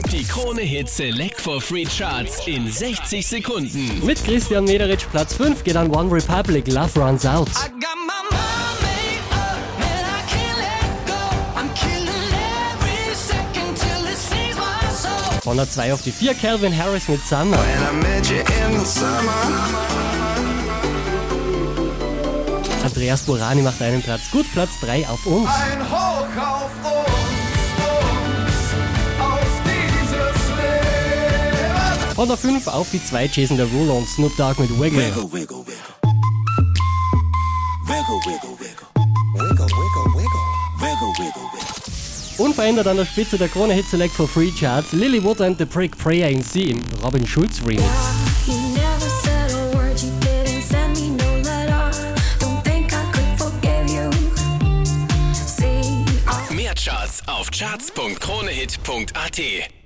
Die Krone Hit Select for Free Charts in 60 Sekunden. Mit Christian Mederitsch Platz 5 geht an One Republic Love Runs Out. I got my mind made up, and I can't let go. I'm killing every second till it sings my soul. Von der 2 auf die 4 Calvin Harris mit Summer. And I met you in the summer. Andreas Borani macht einen Platz gut, Platz 3 auf uns. Ein Hoch Von der 5 auf die 2 Jason Derulo und Snoop Dogg mit Wiggle. wiggle, wiggle, wiggle. Wiggle, wiggle, wiggle. Wiggle, wiggle, wiggle. Wiggle, wiggle, wiggle. Unverändert an der Spitze der Krone Hit Select for Free Charts Lily Wood and the Prick Prayer in Sie im Robin Schulz Remix. I Mehr Charts auf charts.kronehit.at.